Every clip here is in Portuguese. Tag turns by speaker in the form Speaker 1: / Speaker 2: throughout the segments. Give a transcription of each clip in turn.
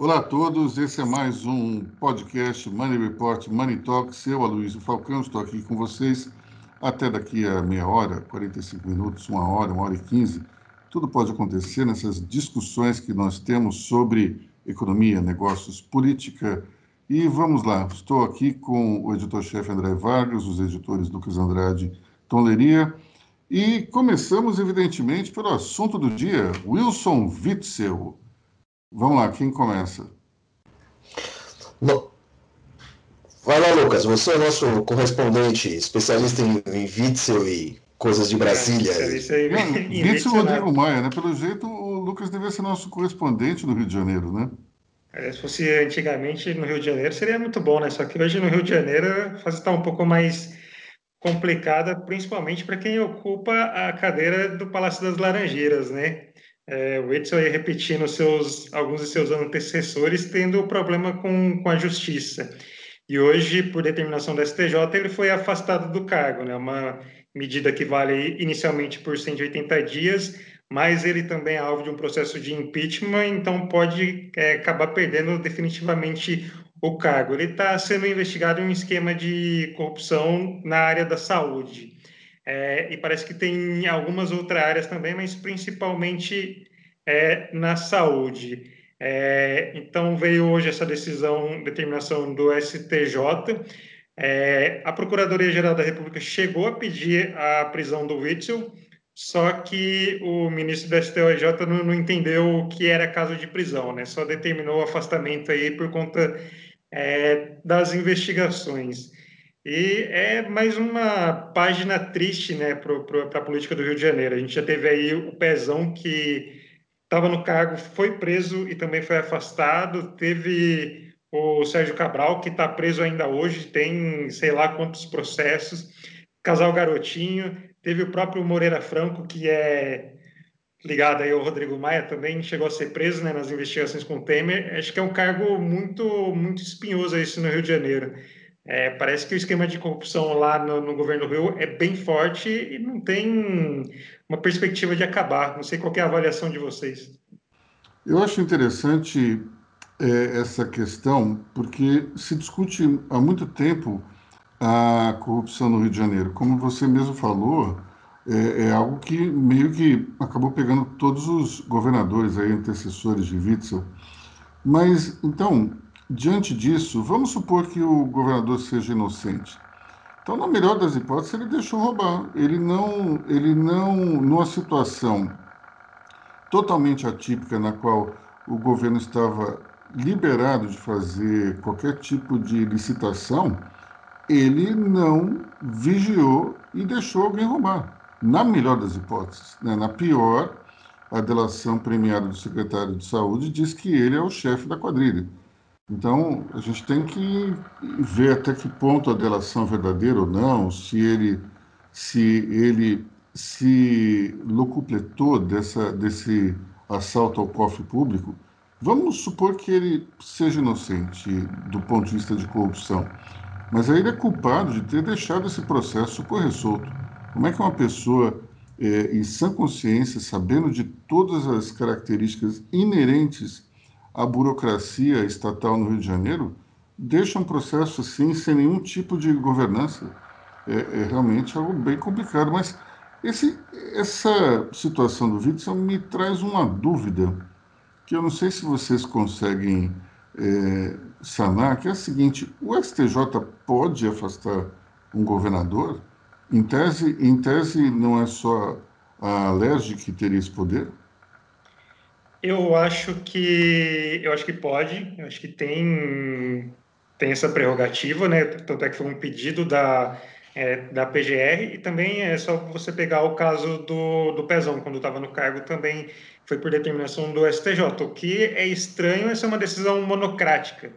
Speaker 1: Olá a todos, esse é mais um podcast Money Report Money Talks. Eu, Aloysio Falcão, estou aqui com vocês até daqui a meia hora, 45 minutos, uma hora, uma hora e quinze. Tudo pode acontecer nessas discussões que nós temos sobre economia, negócios, política. E vamos lá, estou aqui com o editor-chefe André Vargas, os editores Lucas Andrade, Tom Leria. E começamos, evidentemente, pelo assunto do dia, Wilson Witzel Vamos lá, quem começa?
Speaker 2: Vai lá, Lucas. Você é o nosso correspondente, especialista em, em Witzel e coisas de Brasília. É,
Speaker 1: isso aí, Witzel Rodrigo Maia, né? Pelo jeito, o Lucas devia ser nosso correspondente no Rio de Janeiro, né?
Speaker 3: É, se fosse antigamente no Rio de Janeiro, seria muito bom, né? Só que hoje no Rio de Janeiro a fase está um pouco mais complicada, principalmente para quem ocupa a cadeira do Palácio das Laranjeiras, né? É, o Edson ia repetindo seus, alguns de seus antecessores, tendo problema com, com a justiça. E hoje, por determinação do STJ, ele foi afastado do cargo, né? Uma medida que vale inicialmente por 180 dias, mas ele também é alvo de um processo de impeachment, então pode é, acabar perdendo definitivamente o cargo. Ele está sendo investigado em um esquema de corrupção na área da saúde. É, e parece que tem algumas outras áreas também, mas principalmente é, na saúde. É, então veio hoje essa decisão, determinação do STJ. É, a Procuradoria-Geral da República chegou a pedir a prisão do Witzel, só que o ministro do STJ não, não entendeu o que era caso de prisão, né? Só determinou o afastamento aí por conta é, das investigações. E é mais uma página triste né, para a política do Rio de Janeiro. A gente já teve aí o Pezão, que estava no cargo, foi preso e também foi afastado. Teve o Sérgio Cabral, que está preso ainda hoje, tem sei lá quantos processos. Casal Garotinho. Teve o próprio Moreira Franco, que é ligado aí ao Rodrigo Maia, também chegou a ser preso né, nas investigações com o Temer. Acho que é um cargo muito, muito espinhoso esse no Rio de Janeiro. É, parece que o esquema de corrupção lá no, no, governo do Rio é bem forte e não tem uma perspectiva de acabar. Não sei qual é a avaliação de vocês.
Speaker 1: Eu acho interessante é, essa questão, porque se discute há muito tempo a corrupção no Rio de Janeiro. Como você mesmo falou, é, é algo que meio que acabou pegando todos os governadores aí, antecessores de Witzel. Mas, então, Diante disso, vamos supor que o governador seja inocente. Então, na melhor das hipóteses, ele deixou roubar. Ele não, ele não, numa situação totalmente atípica na qual o governo estava liberado de fazer qualquer tipo de licitação, ele não vigiou e deixou alguém roubar. Na melhor das hipóteses. Né? Na pior, a delação premiada do secretário de Saúde diz que ele é o chefe da quadrilha. Então, a gente tem que ver até que ponto a delação é verdadeira ou não, se ele se ele se locupletou dessa, desse assalto ao cofre público. Vamos supor que ele seja inocente do ponto de vista de corrupção, mas aí ele é culpado de ter deixado esse processo correr solto. Como é que uma pessoa, é, em sã consciência, sabendo de todas as características inerentes a burocracia estatal no Rio de Janeiro deixa um processo assim sem nenhum tipo de governança. É, é realmente algo bem complicado. Mas esse, essa situação do Witzel me traz uma dúvida que eu não sei se vocês conseguem é, sanar, que é a seguinte: o STJ pode afastar um governador? Em tese, em tese não é só a LERJ que teria esse poder?
Speaker 3: Eu acho que eu acho que pode, eu acho que tem tem essa prerrogativa, né? Tanto é que foi um pedido da é, da PGR e também é só você pegar o caso do, do Pezão, quando estava no cargo também foi por determinação do STJ. O que é estranho é ser uma decisão monocrática.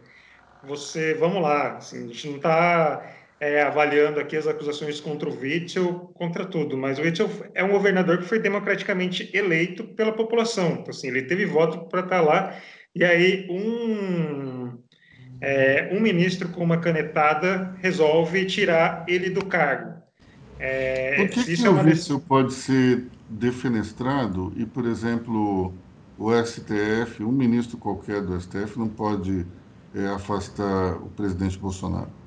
Speaker 3: Você, vamos lá, assim, a gente não está é, avaliando aqui as acusações contra o Witzel, contra tudo, mas o Witzel é um governador que foi democraticamente eleito pela população. Então, assim, ele teve voto para estar tá lá, e aí um, é, um ministro com uma canetada resolve tirar ele do cargo.
Speaker 1: É, Por que, que é o Witzel pode ser defenestrado e, por exemplo, o STF, um ministro qualquer do STF não pode é, afastar o presidente Bolsonaro?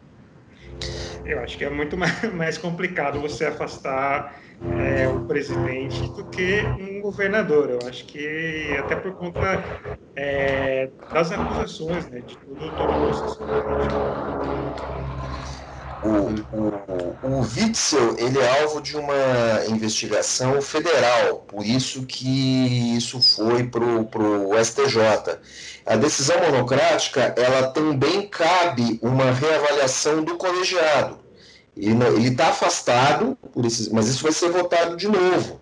Speaker 3: Eu acho que é muito mais complicado você afastar é, o presidente do que um governador. Eu acho que até por conta é, das acusações, né, de tudo, todo o processo
Speaker 2: o, o, o Witzel ele é alvo de uma investigação federal, por isso que isso foi para o STJ. A decisão monocrática ela também cabe uma reavaliação do colegiado. Ele está afastado, por esses, mas isso vai ser votado de novo.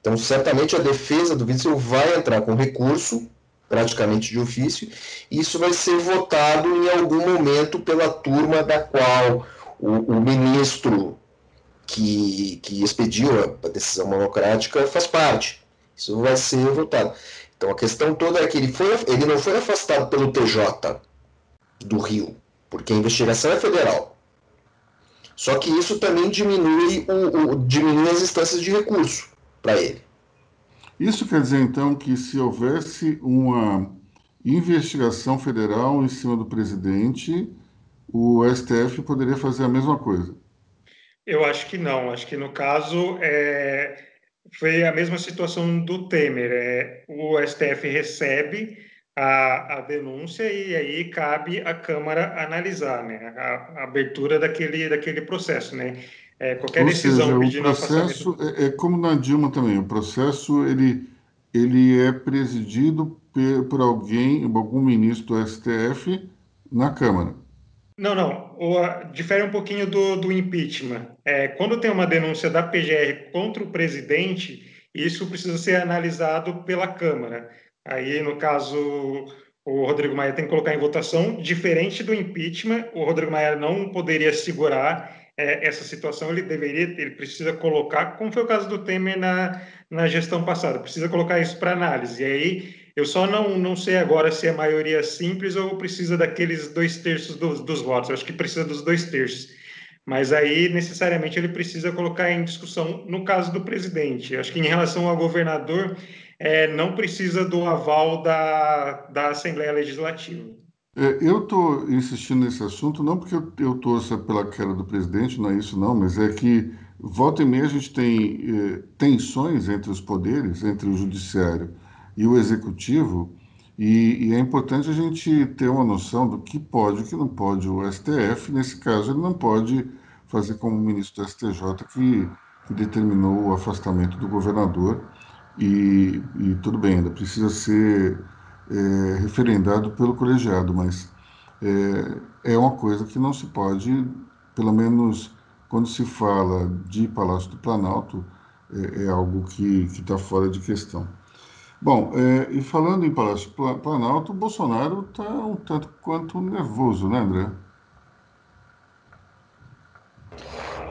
Speaker 2: Então, certamente a defesa do Witzel vai entrar com recurso praticamente de ofício, isso vai ser votado em algum momento pela turma da qual o, o ministro que, que expediu a decisão monocrática faz parte. Isso vai ser votado. Então a questão toda é que ele, foi, ele não foi afastado pelo TJ do Rio, porque a investigação é federal. Só que isso também diminui, o, o diminui as instâncias de recurso para ele.
Speaker 1: Isso quer dizer, então, que se houvesse uma investigação federal em cima do presidente, o STF poderia fazer a mesma coisa?
Speaker 3: Eu acho que não. Acho que no caso é, foi a mesma situação do Temer. É, o STF recebe a, a, denúncia e aí cabe à Câmara analisar né, a, a abertura daquele, daquele processo. Né? É, qualquer
Speaker 1: Ou
Speaker 3: decisão
Speaker 1: seja, pedindo o processo afastamento... é, é, como na Dilma também. O processo ele ele é presidido por, por alguém, algum ministro do STF na Câmara.
Speaker 3: Não, não. O, difere um pouquinho do, do impeachment. É, quando tem uma denúncia da PGR contra o presidente, isso precisa ser analisado pela Câmara. Aí, no caso, o Rodrigo Maia tem que colocar em votação, diferente do impeachment, o Rodrigo Maia não poderia segurar é, essa situação ele deveria, ele precisa colocar, como foi o caso do Temer na, na gestão passada, precisa colocar isso para análise. E aí eu só não, não sei agora se é maioria simples ou precisa daqueles dois terços dos, dos votos. Eu acho que precisa dos dois terços. Mas aí, necessariamente, ele precisa colocar em discussão no caso do presidente. Eu acho que em relação ao governador, é, não precisa do aval da, da Assembleia Legislativa.
Speaker 1: É, eu estou insistindo nesse assunto não porque eu, eu torça pela queda do presidente, não é isso não, mas é que volta e meia a gente tem eh, tensões entre os poderes, entre o judiciário e o executivo, e, e, é importante a gente ter uma noção do que pode e que não pode o STF. Nesse caso, ele não pode fazer como o ministro do STJ que, que determinou o afastamento do governador, e, e tudo bem, ainda precisa ser é, referendado pelo colegiado, mas é, é uma coisa que não se pode, pelo menos quando se fala de Palácio do Planalto, é, é algo que está fora de questão. Bom, é, e falando em Palácio do Planalto, o Bolsonaro está um tanto quanto nervoso, né, André?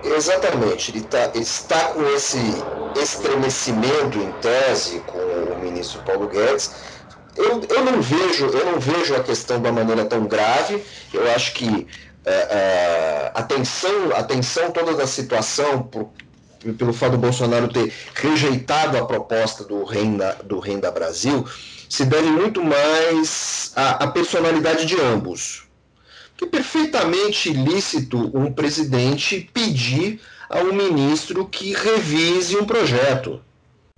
Speaker 2: Exatamente, ele, tá, ele está com esse estremecimento em tese com o ministro Paulo Guedes, eu, eu, não vejo, eu não vejo a questão da maneira tão grave. Eu acho que é, é, a, tensão, a toda da situação, por, pelo fato do Bolsonaro ter rejeitado a proposta do Renda, do Renda Brasil, se deve muito mais à, à personalidade de ambos. Que é perfeitamente lícito um presidente pedir a um ministro que revise um projeto.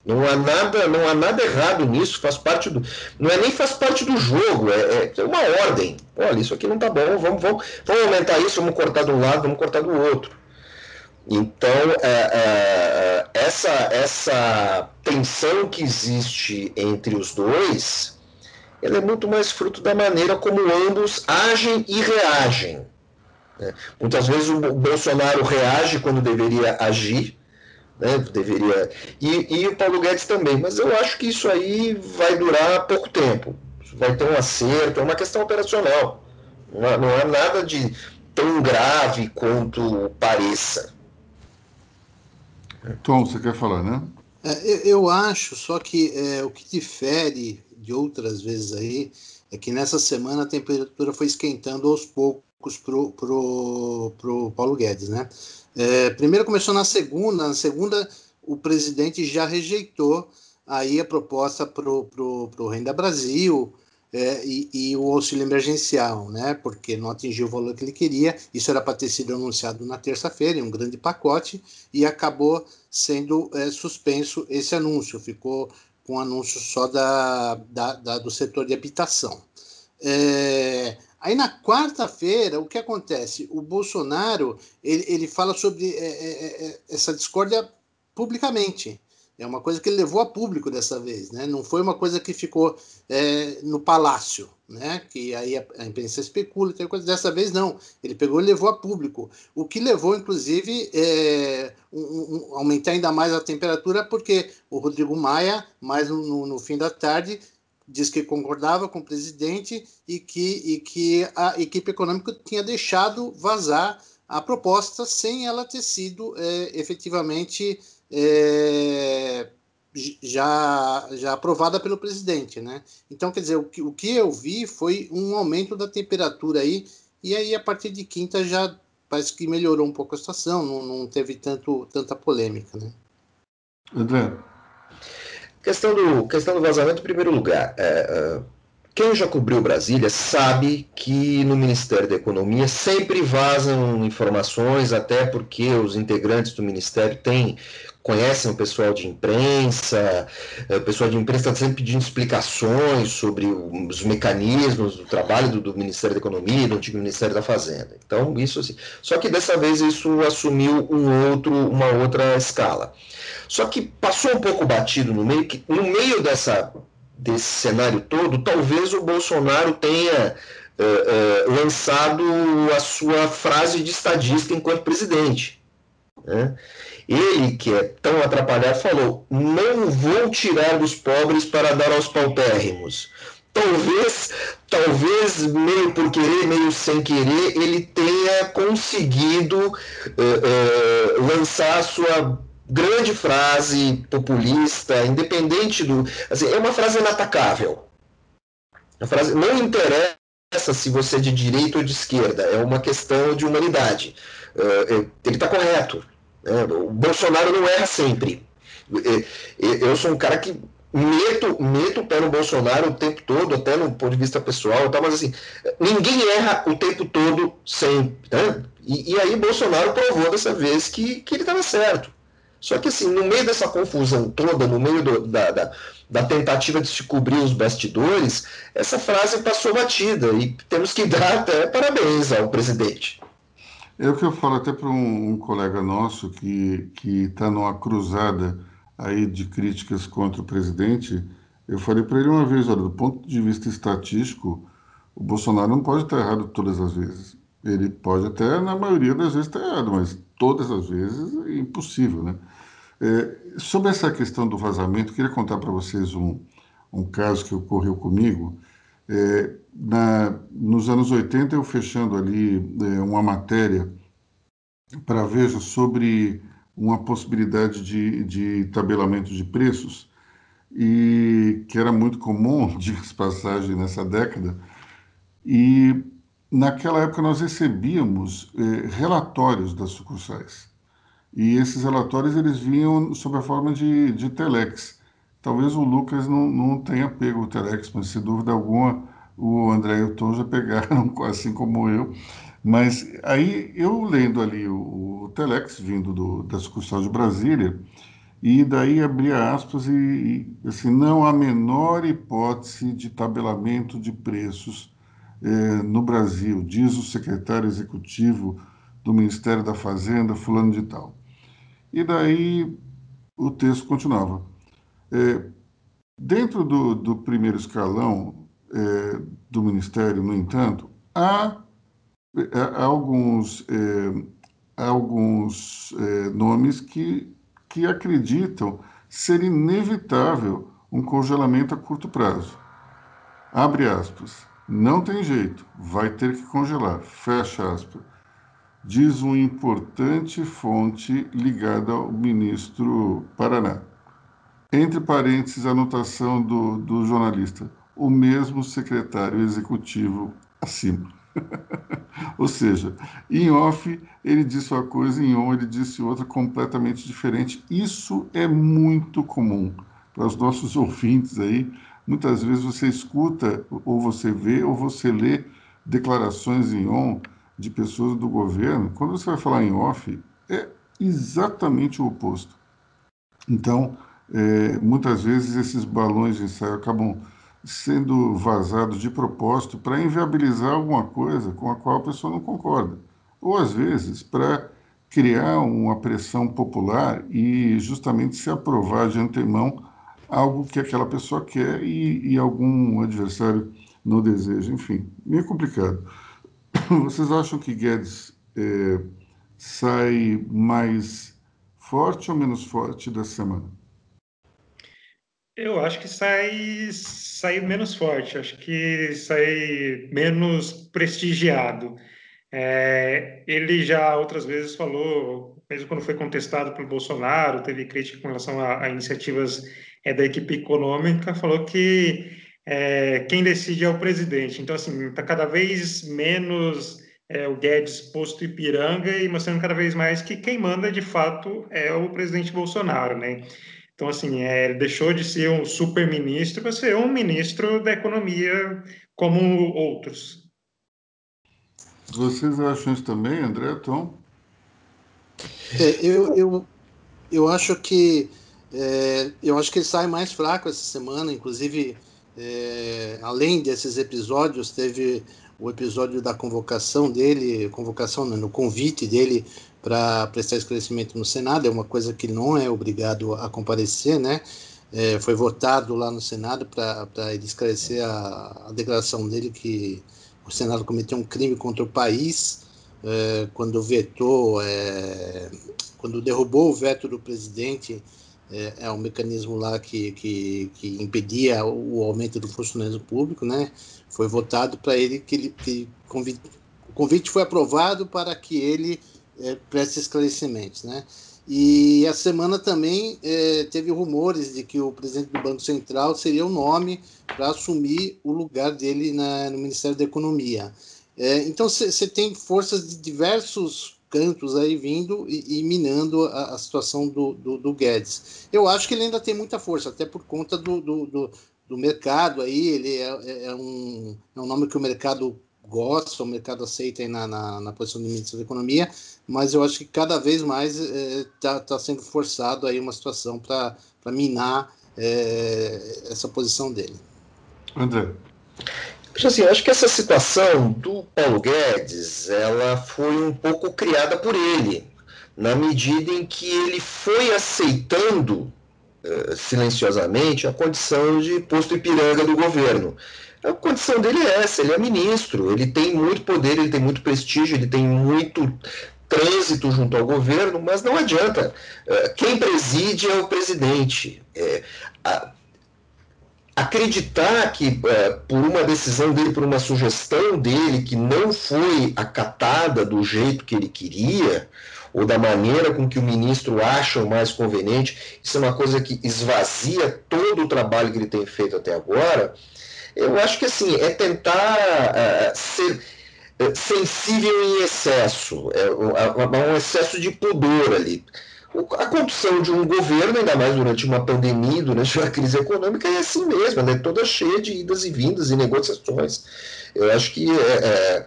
Speaker 2: Não há nada, não há nada errado nisso, faz parte do. Não é nem faz parte do jogo, é, é uma ordem. Olha, isso aqui não está bom, vamos, vamos, vamos aumentar isso, vamos cortar de um lado, vamos cortar do outro. Então, é, é, é, essa, essa tensão que existe entre os dois, ela é muito mais fruto da maneira como ambos agem e reagem. Né? Muitas vezes o Bolsonaro reage quando deveria agir, né? Deveria. E, e o Paulo Guedes também, mas eu acho que isso aí vai durar pouco tempo. Vai ter um acerto, é uma questão operacional. Não há, não há nada de tão grave quanto pareça.
Speaker 1: Tom, você quer falar, né?
Speaker 4: É, eu acho, só que é, o que difere de outras vezes aí é que nessa semana a temperatura foi esquentando aos poucos pro, pro, pro Paulo Guedes, né? É, primeiro começou na segunda, na segunda o presidente já rejeitou aí a proposta para o Renda Brasil é, e, e, o auxílio emergencial, né? Porque não atingiu o valor que ele queria. Isso era para ter sido anunciado na terça-feira, em um grande pacote, e acabou sendo é, suspenso esse anúncio. Ficou com um anúncio só da, da, da do setor de habitação. É, aí na quarta-feira, o que acontece? O Bolsonaro ele, ele fala sobre é, é, é essa discórdia publicamente. É uma coisa que ele levou a público dessa vez, né? Não foi uma coisa que ficou é, no palácio, né? Que aí a, a imprensa especula, tem coisa dessa vez não. Ele pegou e levou a público, o que levou, inclusive, é, um, um, aumentar ainda mais a temperatura, porque o Rodrigo Maia, mais no, no fim da tarde, diz que concordava com o presidente e que, e que a equipe econômica tinha deixado vazar a proposta sem ela ter sido é, efetivamente é, já, já aprovada pelo presidente, né? Então, quer dizer, o que, o que eu vi foi um aumento da temperatura aí, e aí a partir de quinta já parece que melhorou um pouco a situação, não, não teve tanto, tanta polêmica, né?
Speaker 1: André.
Speaker 2: Questão do, questão do vazamento, em primeiro lugar, é, é, quem já cobriu Brasília sabe que no Ministério da Economia sempre vazam informações, até porque os integrantes do Ministério têm conhecem o pessoal de imprensa, é, o pessoal de imprensa está sempre pedindo explicações sobre os mecanismos do trabalho do, do, Ministério da Economia, do antigo Ministério da Fazenda. Então, isso assim. Só que dessa vez isso assumiu um outro, uma outra escala. Só que passou um pouco batido no meio, que no meio dessa, desse cenário todo, talvez o Bolsonaro tenha uh, uh, lançado a sua frase de estadista enquanto presidente. Né? Ele, que é tão atrapalhado, falou: não vou tirar dos pobres para dar aos paupérrimos. Talvez, talvez meio por querer, meio sem querer, ele tenha conseguido uh, lançar a sua grande frase populista, independente do. Assim, é uma frase inatacável. A frase não interessa se você é de direita ou de esquerda, é uma questão de humanidade. Uh, ele está correto. É, o Bolsonaro não erra sempre. Eu sou um cara que meto, meto o pé no Bolsonaro o tempo todo, até no ponto de vista pessoal, tá, mas assim, ninguém erra o tempo todo sempre. Né? E, e aí Bolsonaro provou dessa vez que, que ele estava certo. Só que assim, no meio dessa confusão toda, no meio do, da, da, da, tentativa de se cobrir os bastidores, essa frase passou batida e temos que dar até parabéns ao presidente.
Speaker 1: É o que eu falo até para um, um, colega nosso que está numa cruzada aí de críticas contra o presidente. Eu falei para ele uma vez, olha, do ponto de vista estatístico, o Bolsonaro não pode estar errado todas as vezes. Ele pode até, na maioria das vezes, estar errado, mas todas as vezes é impossível, né? É, sobre essa questão do vazamento, queria contar para vocês um, um caso que ocorreu comigo. É, na, nos anos 80, eu fechando ali é, uma matéria para Veja sobre uma possibilidade de, de tabelamento de preços, e que era muito comum, de passagem, nessa década. E naquela época nós recebíamos é, relatórios das sucursais. E esses relatórios eles vinham sob a forma de, de telex. Talvez o Lucas não, não tenha pego o telex, mas sem dúvida alguma o André e o Tom já pegaram, assim como eu. Mas aí eu lendo ali o, o telex vindo do, da sucursal de Brasília, e daí abria aspas e, e, assim, não há menor hipótese de tabelamento de preços eh, no Brasil, diz o secretário executivo do Ministério da Fazenda, fulano de tal. E daí o texto continuava. É, dentro do, do, primeiro escalão é, do Ministério, no entanto, há, é, há alguns, é, alguns é, nomes que, que acreditam ser inevitável um congelamento a curto prazo. Abre aspas. Não tem jeito, vai ter que congelar. Fecha aspas diz uma importante fonte ligada ao ministro Paraná. Entre parênteses, a anotação do, do jornalista, o mesmo secretário executivo acima. Ou seja, em off ele disse uma coisa, em on ele disse outra completamente diferente. Isso é muito comum, para os nossos ouvintes aí, muitas vezes você escuta, ou você vê, ou você lê declarações em on de pessoas do governo. Quando você vai falar em off, é exatamente o oposto. Então, é, muitas vezes esses balões de ensaio acabam sendo vazados de propósito para inviabilizar alguma coisa com a qual a pessoa não concorda. Ou, às vezes, para criar uma pressão popular e justamente se aprovar de antemão algo que aquela pessoa quer e, e algum adversário não deseja. Enfim, meio complicado. Vocês acham que Guedes é, sai mais forte ou menos forte dessa semana?
Speaker 3: Eu acho que sai, sai menos forte, acho que sai menos prestigiado. É, ele já outras vezes falou, mesmo quando foi contestado pelo Bolsonaro, teve crítica com relação a, a iniciativas é, da equipe econômica, falou que é, quem decide é o presidente. Então, assim, está cada vez menos é, o Guedes posto Ipiranga e mostrando cada vez mais que quem manda de fato é o presidente Bolsonaro, né? Então, assim, é, ele deixou de ser um super-ministro para ser um ministro da economia como outros.
Speaker 1: Vocês acham isso também, André, Tom?
Speaker 4: É, eu, eu, eu acho que é, eu acho que ele sai mais fraco essa semana, inclusive é, além desses episódios, teve o episódio da convocação dele, convocação não, no convite dele para prestar esclarecimento no Senado, é uma coisa que não é obrigado a comparecer, né? É, foi votado lá no Senado para ele esclarecer a, a, declaração dele que o Senado cometeu um crime contra o país é, quando vetou, é, quando derrubou o veto do presidente é, é um mecanismo lá que, que, que, impedia o aumento do funcionalismo público, né? Foi votado para ele que ele que convite, o convite foi aprovado para que ele é, preste esclarecimentos, né? E a semana também é, teve rumores de que o presidente do Banco Central seria o nome para assumir o lugar dele na, no Ministério da Economia. É, então você tem forças de diversos cantos aí vindo e, e minando a, a situação do, do, do, Guedes. Eu acho que ele ainda tem muita força, até por conta do, do, do mercado aí, ele é, é, é, um, é um nome que o mercado gosta, o mercado aceita aí na, na, na posição de ministro da Economia, mas eu acho que cada vez mais está é, tá sendo forçado aí uma situação para minar é, essa posição dele.
Speaker 1: André.
Speaker 2: Assim, acho que essa situação do Paulo Guedes, ela foi um pouco criada por ele, na medida em que ele foi aceitando uh, silenciosamente a condição de posto Ipiranga do governo. A condição dele é essa, ele é ministro, ele tem muito poder, ele tem muito prestígio, ele tem muito trânsito junto ao governo, mas não adianta. Uh, quem preside é o presidente. É, a, acreditar que é, por uma decisão dele, por uma sugestão dele que não foi acatada do jeito que ele queria, ou da maneira com que o ministro acha o mais conveniente, isso é uma coisa que esvazia todo o trabalho que ele tem feito até agora. Eu acho que assim, é tentar é, ser é, sensível em excesso, é, um excesso de pudor ali a condução de um governo, ainda mais durante uma pandemia, durante uma crise econômica, é assim mesmo, ela é toda cheia de idas e vindas e negociações. Eu acho que é, é,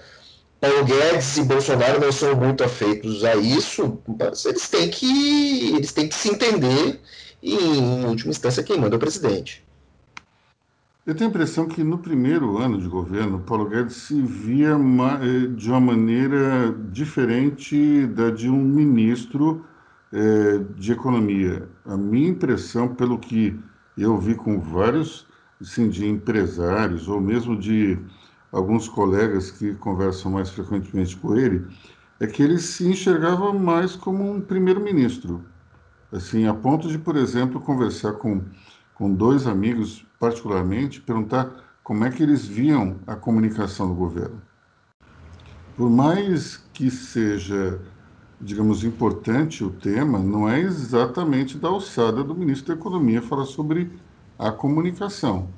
Speaker 2: Paulo Guedes e Bolsonaro não são muito afeitos a isso, mas eles têm que, eles têm que se entender e, em última instância, quem manda é o presidente.
Speaker 1: Eu tenho a impressão que no primeiro ano de governo, Paulo Guedes se via eh, de uma maneira diferente da de um ministro é, de economia. A minha impressão, pelo que eu vi com vários assim, de empresários, ou mesmo de alguns colegas que conversam mais frequentemente com ele, é que ele se enxergava mais como um primeiro-ministro. Assim, a ponto de, por exemplo, conversar com, com dois amigos, particularmente, perguntar como é que eles viam a comunicação do governo. Por mais que seja digamos, importante o tema, não é exatamente da alçada do ministro da Economia falar sobre a comunicação.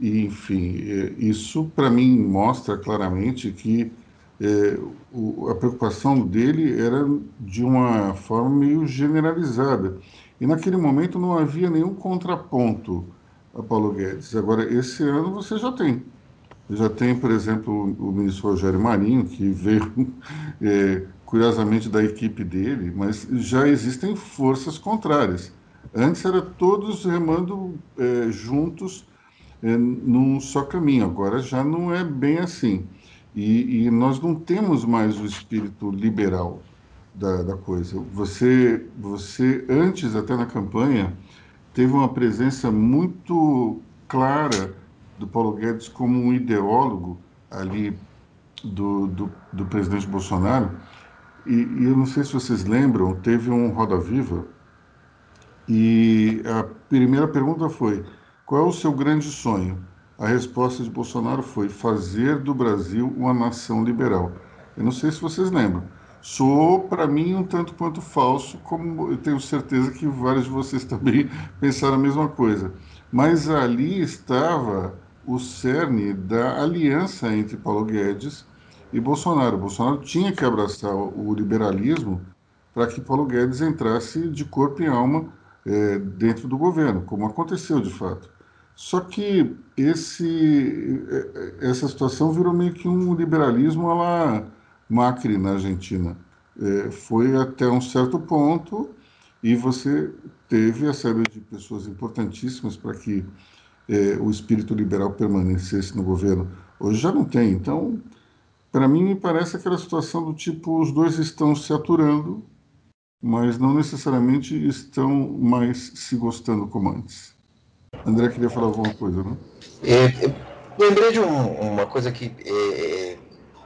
Speaker 1: E, enfim, é, isso para mim mostra claramente que é, o, a preocupação dele era de uma forma meio generalizada. E naquele momento não havia nenhum contraponto a Paulo Guedes. Agora, esse ano você já tem. Já tem, por exemplo, o ministro Rogério Marinho, que veio, é, curiosamente, da equipe dele, mas já existem forças contrárias. Antes era todos remando é, juntos é, num só caminho, agora já não é bem assim. E, e nós não temos mais o espírito liberal da, da coisa. Você, você, antes, até na campanha, teve uma presença muito clara do Paulo Guedes como um ideólogo ali do, do, do presidente Bolsonaro. E, e, eu não sei se vocês lembram, teve um Roda Viva e a primeira pergunta foi: qual é o seu grande sonho? A resposta de Bolsonaro foi fazer do Brasil uma nação liberal. Eu não sei se vocês lembram. Sou, para mim, um tanto quanto falso, como eu tenho certeza que vários de vocês também pensaram a mesma coisa. Mas ali estava o cerne da aliança entre Paulo Guedes e Bolsonaro. Bolsonaro tinha que abraçar o liberalismo para que Paulo Guedes entrasse de corpo e alma é, dentro do governo, como aconteceu de fato. Só que esse, é, essa situação virou meio que um liberalismo à la Macri na Argentina. É, foi até um certo ponto e você teve a saída de pessoas importantíssimas para que é, o espírito liberal permanecesse no governo. Hoje já não tem. Então, para mim, me parece aquela situação do tipo: os dois estão se aturando, mas não necessariamente estão mais se gostando como antes. André queria falar alguma coisa, né?
Speaker 2: É, lembrei de um, uma coisa que, é,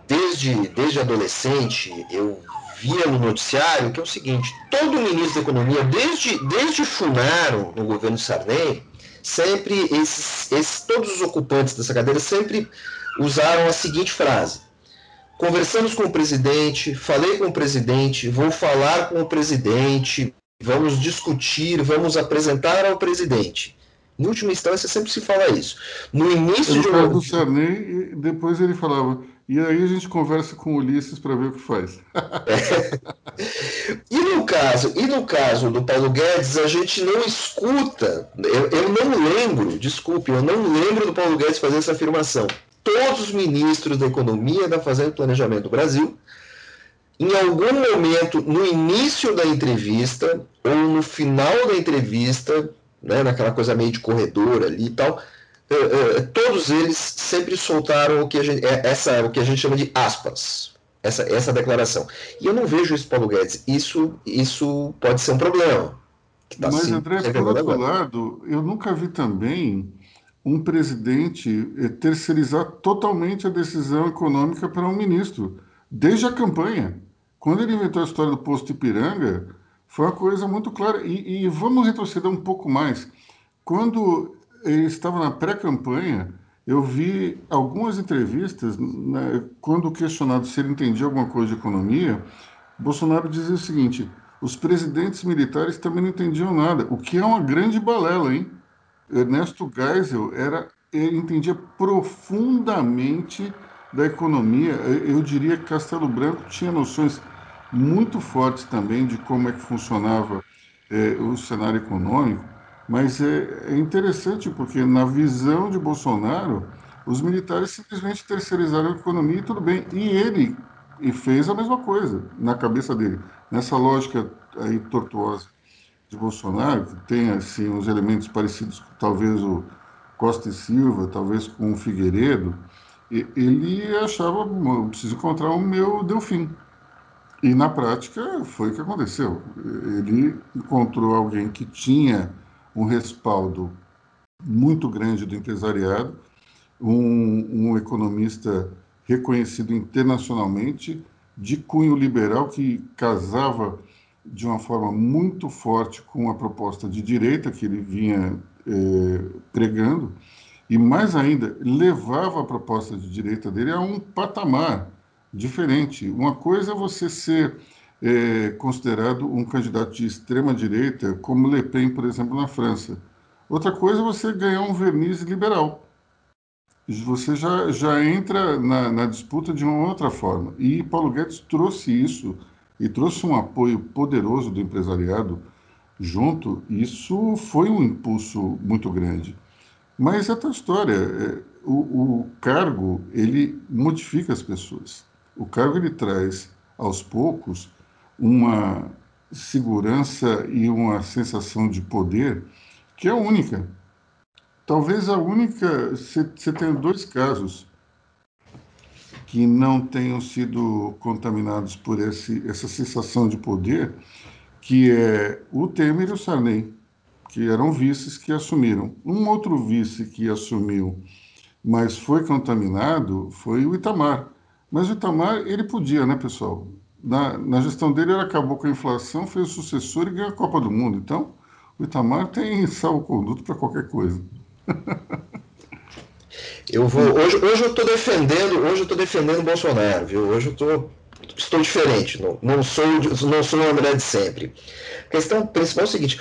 Speaker 2: desde, desde adolescente, eu via no noticiário, que é o seguinte: todo ministro da Economia, desde, desde Funaro, no governo Sarney, sempre esses, esses, todos os ocupantes dessa cadeira sempre usaram a seguinte frase: conversamos com o presidente, falei com o presidente, vou falar com o presidente, vamos discutir, vamos apresentar ao presidente. Em última instância, sempre se fala isso. No início
Speaker 1: eu
Speaker 2: de
Speaker 1: uma... do Sarney, e depois ele falava, e aí a gente conversa com o Ulisses para ver o que faz.
Speaker 2: é. E no caso, e no caso do Paulo Guedes, a gente não escuta, eu, eu não lembro, desculpe, eu não lembro do Paulo Guedes fazer essa afirmação. Todos os ministros da Economia, da Fazenda e Planejamento do Brasil, em algum momento, no início da entrevista, ou no final da entrevista, né, naquela coisa meio de corredor ali e tal, uh, uh, todos eles sempre soltaram o que a gente, é, essa, o que a gente chama de aspas, essa, essa declaração. E eu não vejo isso, Paulo Guedes. Isso, isso pode ser um problema.
Speaker 1: Tá Mas, André, por outro lado, eu nunca vi também um presidente eh, terceirizar totalmente a decisão econômica para um ministro, desde a campanha. Quando ele inventou a história do posto Ipiranga, foi uma coisa muito clara. E, e vamos retroceder um pouco mais. Quando ele estava na pré-campanha, eu vi algumas entrevistas, né, quando questionado se ele entendia alguma coisa de economia, Bolsonaro dizia o seguinte: os presidentes militares também não entendiam nada, o que é uma grande balela, hein? Ernesto Geisel era, ele entendia profundamente da economia. Eu diria que Castelo Branco tinha noções muito fortes também de como é que funcionava é, o cenário econômico. Mas é, é interessante porque, na visão de Bolsonaro, os militares simplesmente terceirizaram a economia e tudo bem. E ele e fez a mesma coisa na cabeça dele. Nessa lógica aí tortuosa de Bolsonaro, que tem assim uns elementos parecidos com talvez o Costa e Silva, talvez com o Figueiredo, ele achava, preciso encontrar o meu Delfim. E na prática foi o que aconteceu. Ele encontrou alguém que tinha um respaldo muito grande do empresariado, um, um economista reconhecido internacionalmente, de cunho liberal, que casava de uma forma muito forte com a proposta de direita que ele vinha eh, pregando, e mais ainda, levava a proposta de direita dele a um patamar diferente. Uma coisa é você ser é, considerado um candidato de extrema direita, como Le Pen, por exemplo, na França. Outra coisa é você ganhar um verniz liberal. Você já, já entra na, na disputa de uma outra forma. E Paulo Guedes trouxe isso e trouxe um apoio poderoso do empresariado junto, isso foi um impulso muito grande. Mas é outra história, o, o cargo, ele modifica as pessoas. O cargo, ele traz, aos poucos, uma segurança e uma sensação de poder que é única. Talvez a única. Você tem dois casos que não tenham sido contaminados por esse, essa sensação de poder, que é o Temer e o Sarney, que eram vices que assumiram. Um outro vice que assumiu, mas foi contaminado, foi o Itamar. Mas o Itamar, ele podia, né, pessoal? Na, na gestão dele, ele acabou com a inflação, fez o sucessor e ganhou a Copa do Mundo. Então, o Itamar tem salvo-conduto para qualquer coisa.
Speaker 2: Eu vou. Hoje, hoje eu estou defendendo, hoje eu tô defendendo o Bolsonaro, viu? Hoje eu tô, estou diferente, não, não sou não sou uma mulher de sempre. A questão principal é o seguinte: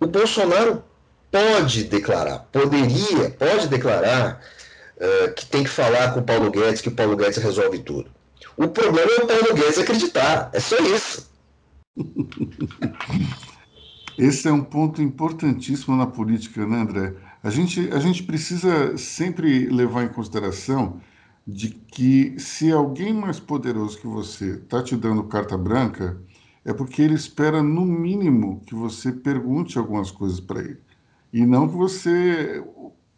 Speaker 2: o Bolsonaro pode declarar, poderia, pode declarar uh, que tem que falar com o Paulo Guedes, que o Paulo Guedes resolve tudo. O problema é o Paulo Guedes acreditar, é só isso.
Speaker 1: Esse é um ponto importantíssimo na política, né, André? A gente, a gente precisa sempre levar em consideração de que se alguém mais poderoso que você está te dando carta branca, é porque ele espera, no mínimo, que você pergunte algumas coisas para ele. E não que você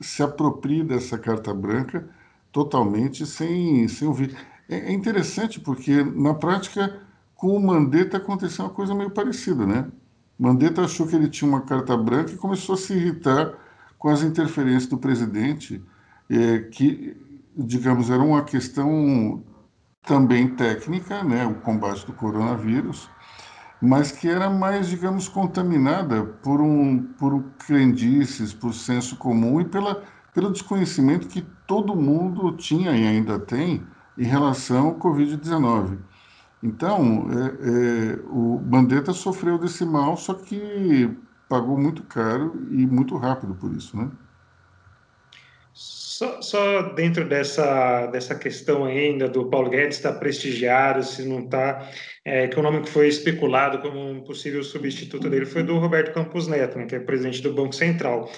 Speaker 1: se aproprie dessa carta branca totalmente sem, sem ouvir. É, é interessante porque, na prática, com o Mandetta aconteceu uma coisa meio parecida, né? Mandetta achou que ele tinha uma carta branca e começou a se irritar com as interferências do presidente, é, que, digamos, era uma questão também técnica, né, o combate do coronavírus, mas que era mais, digamos, contaminada por um por crendices, por senso comum e pela, pelo desconhecimento que todo mundo tinha e ainda tem em relação ao Covid-19. Então, é, é, o Mandetta sofreu desse mal, só que pagou muito caro e muito rápido por isso, né?
Speaker 3: Só, só, dentro dessa, dessa questão ainda do Paulo Guedes estar tá prestigiado, se não está, é, que o nome que foi especulado como um possível substituto dele foi do Roberto Campos Neto, né, que é presidente do Banco Central.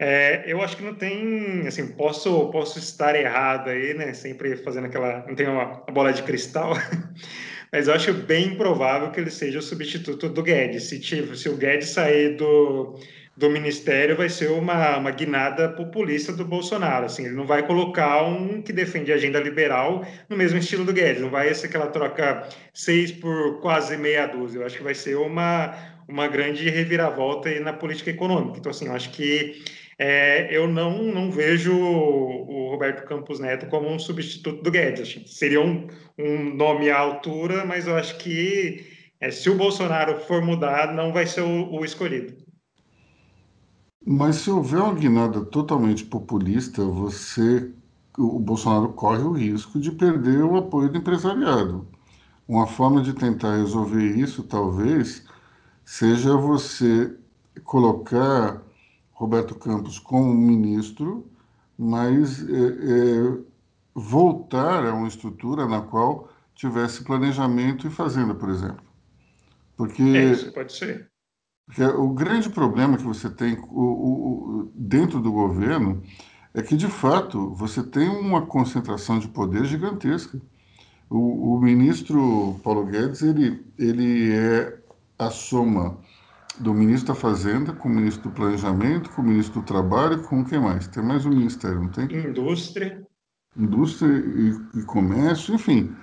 Speaker 3: É, eu acho que não tem, assim, posso, posso estar errado aí, né, sempre fazendo aquela, não uma, uma bola de cristal, mas eu acho bem improvável que ele seja o substituto do Guedes. Se, tipo, se o Guedes sair do, do ministério, vai ser uma, uma guinada populista do Bolsonaro. Assim, ele não vai colocar um que defende a agenda liberal no mesmo estilo do Guedes. Não vai ser aquela troca seis por quase meia dúzia. Eu acho que vai ser uma, uma grande reviravolta na política econômica. Então, assim, eu acho que é, eu não, não vejo o Roberto Campos Neto como um substituto do Guedes. Seria um, um nome à altura, mas eu acho que é, se o Bolsonaro for mudar, não vai ser o, o escolhido.
Speaker 1: Mas se houver uma guinada totalmente populista, você, o Bolsonaro corre o risco de perder o apoio do empresariado. Uma forma de tentar resolver isso, talvez, seja você colocar Roberto Campos como ministro, mas é, é, voltar a uma estrutura na qual tivesse planejamento e fazenda, por exemplo.
Speaker 3: Porque, é, isso pode ser.
Speaker 1: Porque o grande problema que você tem o, o, dentro do governo é que, de fato, você tem uma concentração de poder gigantesca. O, o ministro Paulo Guedes ele, ele é a soma do ministro da Fazenda, com o ministro do Planejamento, com o ministro do Trabalho, com quem mais? Tem mais um ministério, não tem?
Speaker 3: Indústria.
Speaker 1: Indústria e, e comércio, enfim.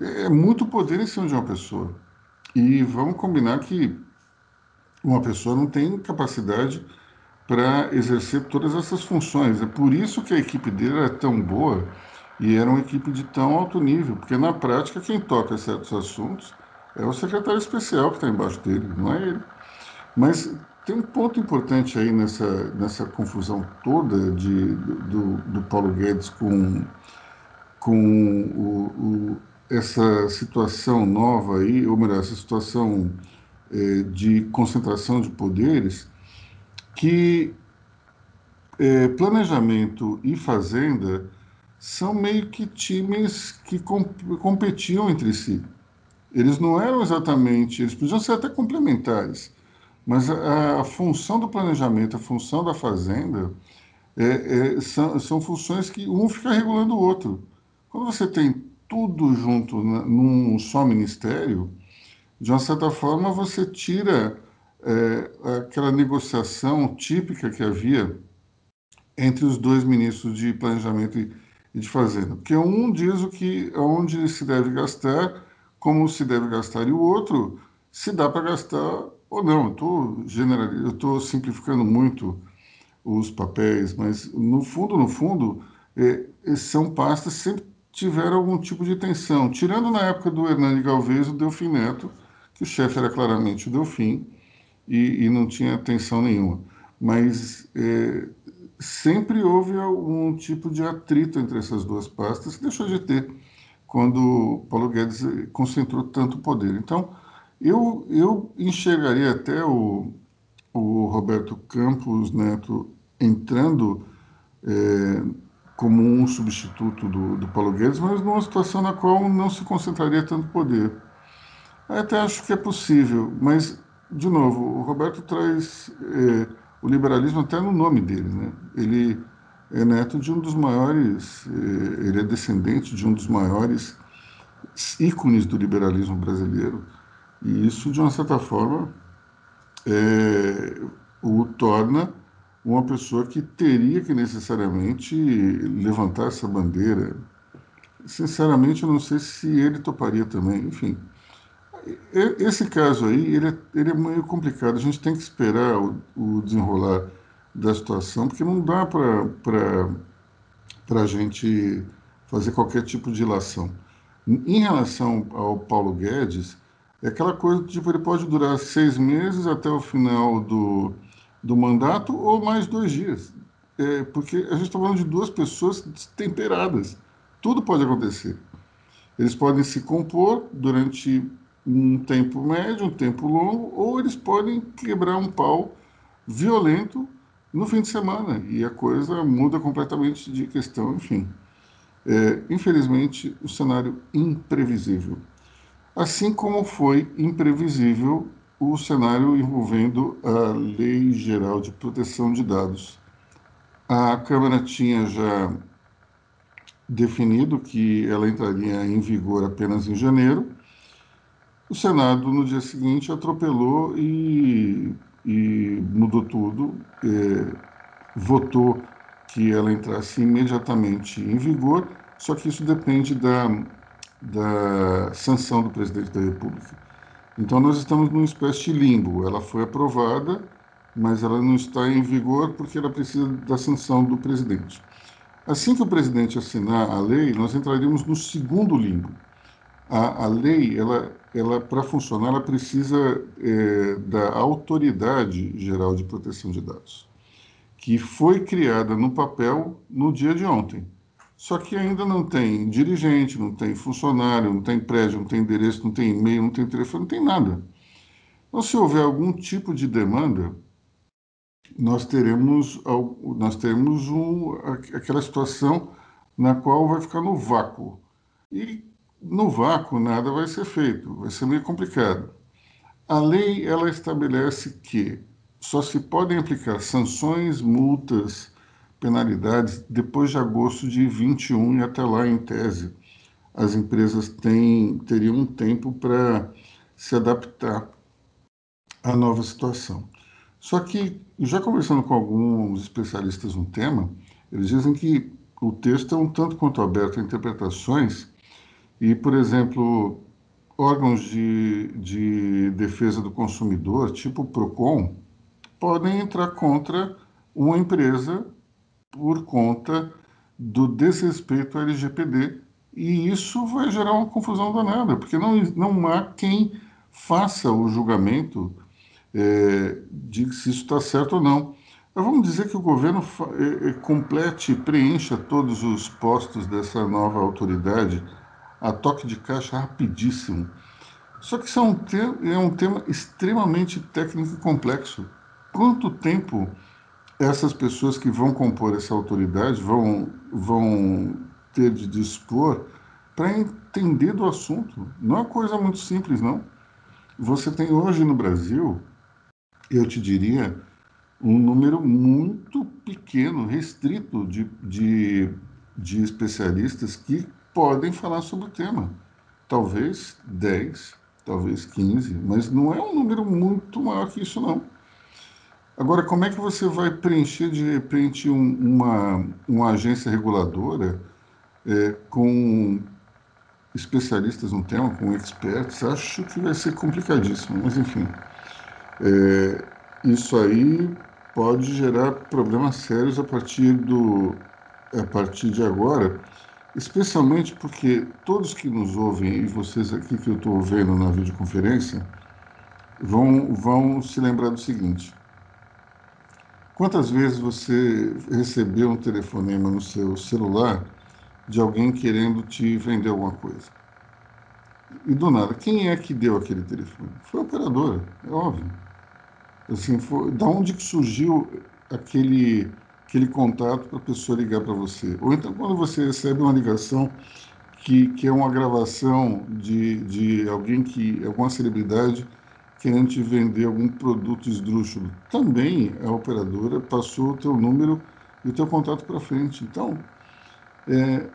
Speaker 1: É muito poder em cima de uma pessoa. E vamos combinar que uma pessoa não tem capacidade para exercer todas essas funções. É por isso que a equipe dele era tão boa e era uma equipe de tão alto nível, porque na prática quem toca certos assuntos é o secretário especial que está embaixo dele, não é ele. Mas tem um ponto importante aí nessa, nessa confusão toda de, do, do Paulo Guedes com, com o, o, essa situação nova aí, ou melhor, essa situação é, de concentração de poderes, que é, planejamento e fazenda são meio que times que competiam entre si. Eles não eram exatamente, eles podiam ser até complementares, Mas a, a função do planejamento, a função da fazenda, é, é, são, são funções que um fica regulando o outro. Quando você tem tudo junto num só ministério, de uma certa forma você tira é, aquela negociação típica que havia entre os dois ministros de planejamento e, e de fazenda, porque um diz o que onde se deve gastar, como se deve gastar e o outro se dá para gastar ou não. Estou eu estou simplificando muito os papéis, mas no fundo, no fundo, é, são pastas sempre tiveram algum tipo de tensão, tirando na época do Hernani Galvez o Delfim Neto, que o chefe era claramente o Delfim e, e não tinha tensão nenhuma. Mas é, sempre houve algum tipo de atrito entre essas duas pastas, que deixou de ter quando Paulo Guedes concentrou tanto poder. Então, eu, eu enxergaria até o, o Roberto Campos Neto entrando é, como um substituto do, do Paulo Guedes, mas numa situação na qual não se concentraria tanto poder. Até acho que é possível, mas, de novo, o Roberto traz é, o liberalismo até no nome dele. Né? Ele é neto de um dos maiores, é, ele é descendente de um dos maiores ícones do liberalismo brasileiro. E isso, de uma certa forma, é, o torna uma pessoa que teria que necessariamente levantar essa bandeira. Sinceramente, eu não sei se ele toparia também. Enfim, esse caso aí, ele é, ele é meio complicado. A gente tem que esperar o, o desenrolar da situação, porque não dá para a gente fazer qualquer tipo de ilação. Em relação ao Paulo Guedes, é aquela coisa, tipo, ele pode durar seis meses até o final do, do mandato ou mais dois dias. É, porque a gente está falando de duas pessoas temperadas. Tudo pode acontecer. Eles podem se compor durante um tempo médio, um tempo longo, ou eles podem quebrar um pau violento no fim de semana e a coisa muda completamente de questão, enfim. É, infelizmente, o cenário imprevisível. Assim como foi imprevisível o cenário envolvendo a Lei Geral de Proteção de Dados. A Câmara tinha já definido que ela entraria em vigor apenas em janeiro. O Senado, no dia seguinte, atropelou e, e mudou tudo, é, votou que ela entrasse imediatamente em vigor, só que isso depende da, da sanção do presidente da República. Então nós estamos numa espécie de limbo. Ela foi aprovada, mas ela não está em vigor porque ela precisa da sanção do presidente. Assim que o presidente assinar a lei, nós entraríamos no segundo limbo. A, a lei, ela, ela para funcionar, ela precisa é, da Autoridade Geral de Proteção de Dados, que foi criada no papel no dia de ontem. Só que ainda não tem dirigente, não tem funcionário, não tem prédio, não tem endereço, não tem e-mail, não tem telefone, não tem nada. Então, se houver algum tipo de demanda, nós teremos, nós teremos um, aquela situação na qual vai ficar no vácuo. E no vácuo nada vai ser feito, vai ser meio complicado. A lei ela estabelece que só se podem aplicar sanções, multas, penalidades depois de agosto de 21 e até lá, em tese, as empresas têm, teriam um tempo para se adaptar à nova situação. Só que, já conversando com alguns especialistas no tema, eles dizem que o texto é um tanto quanto aberto a interpretações e, por exemplo, órgãos de, de defesa do consumidor, tipo o PROCON, podem entrar contra uma empresa por conta do desrespeito ao LGPD. E isso vai gerar uma confusão danada, porque não, não há quem faça o julgamento é, de se isso está certo ou não. Mas vamos dizer que o governo é, é, complete, preencha todos os postos dessa nova autoridade a toque de caixa rapidíssimo. Só que isso é um, é um tema extremamente técnico e complexo. Quanto tempo essas pessoas que vão compor essa autoridade vão, vão ter de dispor para entender do assunto. Não é coisa muito simples, não. Você tem hoje no Brasil eu te diria, um número muito pequeno, restrito de, de, de especialistas que podem falar sobre o tema. Talvez 10, talvez 15, mas não é um número muito maior que isso, não. Agora, como é que você vai preencher, de repente, um, uma, uma agência reguladora é, com especialistas no tema, com experts? Acho que vai ser complicadíssimo, mas enfim. É, isso aí pode gerar problemas sérios a partir, do, a partir de agora, especialmente porque todos que nos ouvem, e vocês aqui que eu estou vendo na videoconferência, vão, vão se lembrar do seguinte. Quantas vezes você recebeu um telefonema no seu celular de alguém querendo te vender alguma coisa? E do nada, quem é que deu aquele telefone? Foi a operadora, é óbvio. Assim, foi, da onde que surgiu aquele, aquele contato para a pessoa ligar para você? Ou então quando você recebe uma ligação que, que é uma gravação de, de alguém que, alguma celebridade querendo vender algum produto esdrúxulo. Também a operadora passou o teu número e o teu contato para frente. Então, é,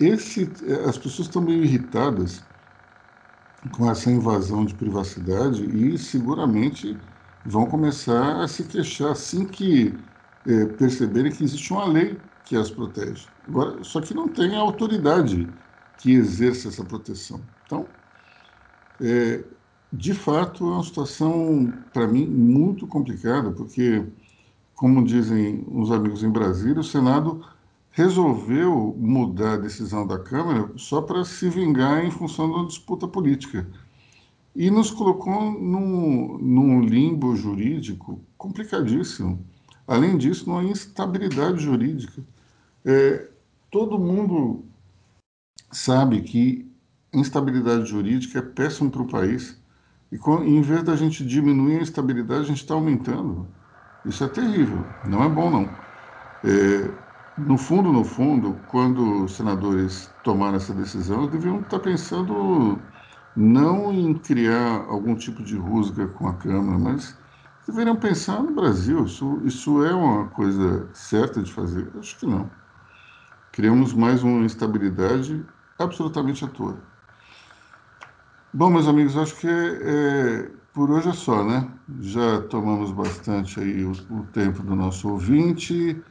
Speaker 1: esse, as pessoas estão meio irritadas com essa invasão de privacidade e seguramente vão começar a se queixar assim que é, perceberem que existe uma lei que as protege. Agora, só que não tem a autoridade que exerce essa proteção. Então, é, de fato, é uma situação, para mim, muito complicada, porque, como dizem os amigos em Brasília, o Senado resolveu mudar a decisão da Câmara só para se vingar em função da disputa política e nos colocou num, num limbo jurídico complicadíssimo. Além disso, numa instabilidade jurídica. É, todo mundo sabe que instabilidade jurídica é péssimo para o país. E em vez da gente diminuir a instabilidade, a gente está aumentando. Isso é terrível, não é bom não. É, no fundo, no fundo, quando os senadores tomaram essa decisão, eles deviam estar pensando não em criar algum tipo de rusga com a Câmara, mas deveriam pensar no Brasil. Isso, isso é uma coisa certa de fazer? Acho que não. Criamos mais uma instabilidade absolutamente à toa. Bom, meus amigos, acho que é, por hoje é só, né? Já tomamos bastante aí o, o tempo do nosso ouvinte.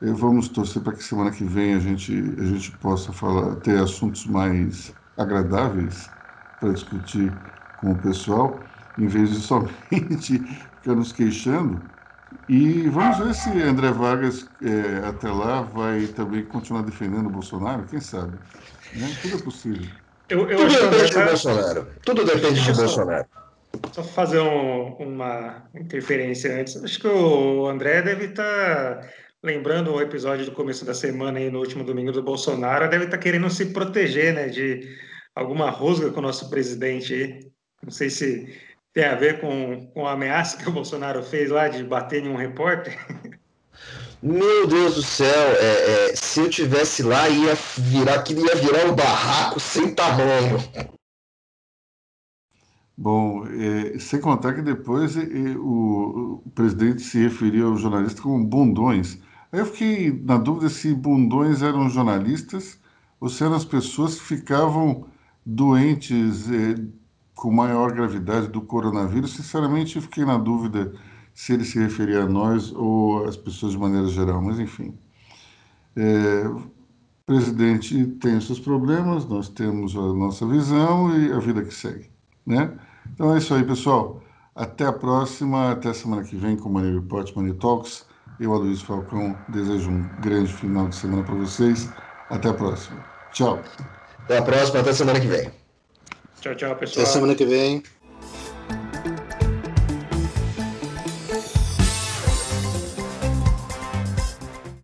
Speaker 1: É, vamos torcer para que semana que vem a gente, a gente possa falar, ter assuntos mais agradáveis para discutir com o pessoal, em vez de somente ficar nos queixando. E vamos ver se André Vargas, é, até lá, vai também continuar defendendo o Bolsonaro, quem sabe? Né? Tudo é possível.
Speaker 2: Eu, eu Tudo depende do Bolsonaro. Tudo depende de Bolsonaro.
Speaker 3: Só fazer um, uma interferência antes. Acho que o André deve estar tá lembrando o episódio do começo da semana aí no último domingo do Bolsonaro, deve estar tá querendo se proteger, né, de alguma rusga com o nosso presidente aí. Não sei se tem a ver com, com a ameaça que o Bolsonaro fez lá de bater em um repórter.
Speaker 2: Meu Deus do céu, é, é, se eu tivesse lá, ia virar que ia virar um barraco sem tamanho.
Speaker 1: Bom, é, sem contar que depois é, o, o, presidente se referiu aos jornalistas como bundões. Aí eu fiquei na dúvida se bundões eram jornalistas ou se eram as pessoas que ficavam doentes é, com maior gravidade do coronavírus. Sinceramente, fiquei na dúvida se ele se referia a nós ou às pessoas de maneira geral, mas enfim. É, o presidente tem os seus problemas, nós temos a nossa visão e a vida que segue, né? Então é isso aí, pessoal. Até a próxima, até semana que vem com o Money Report, Money Talks. Eu, Aloysio Falcão, desejo um grande final de semana para vocês. Até a próxima. Tchau.
Speaker 2: Até a próxima, até semana que vem.
Speaker 3: Tchau, tchau, pessoal.
Speaker 4: Até semana que vem.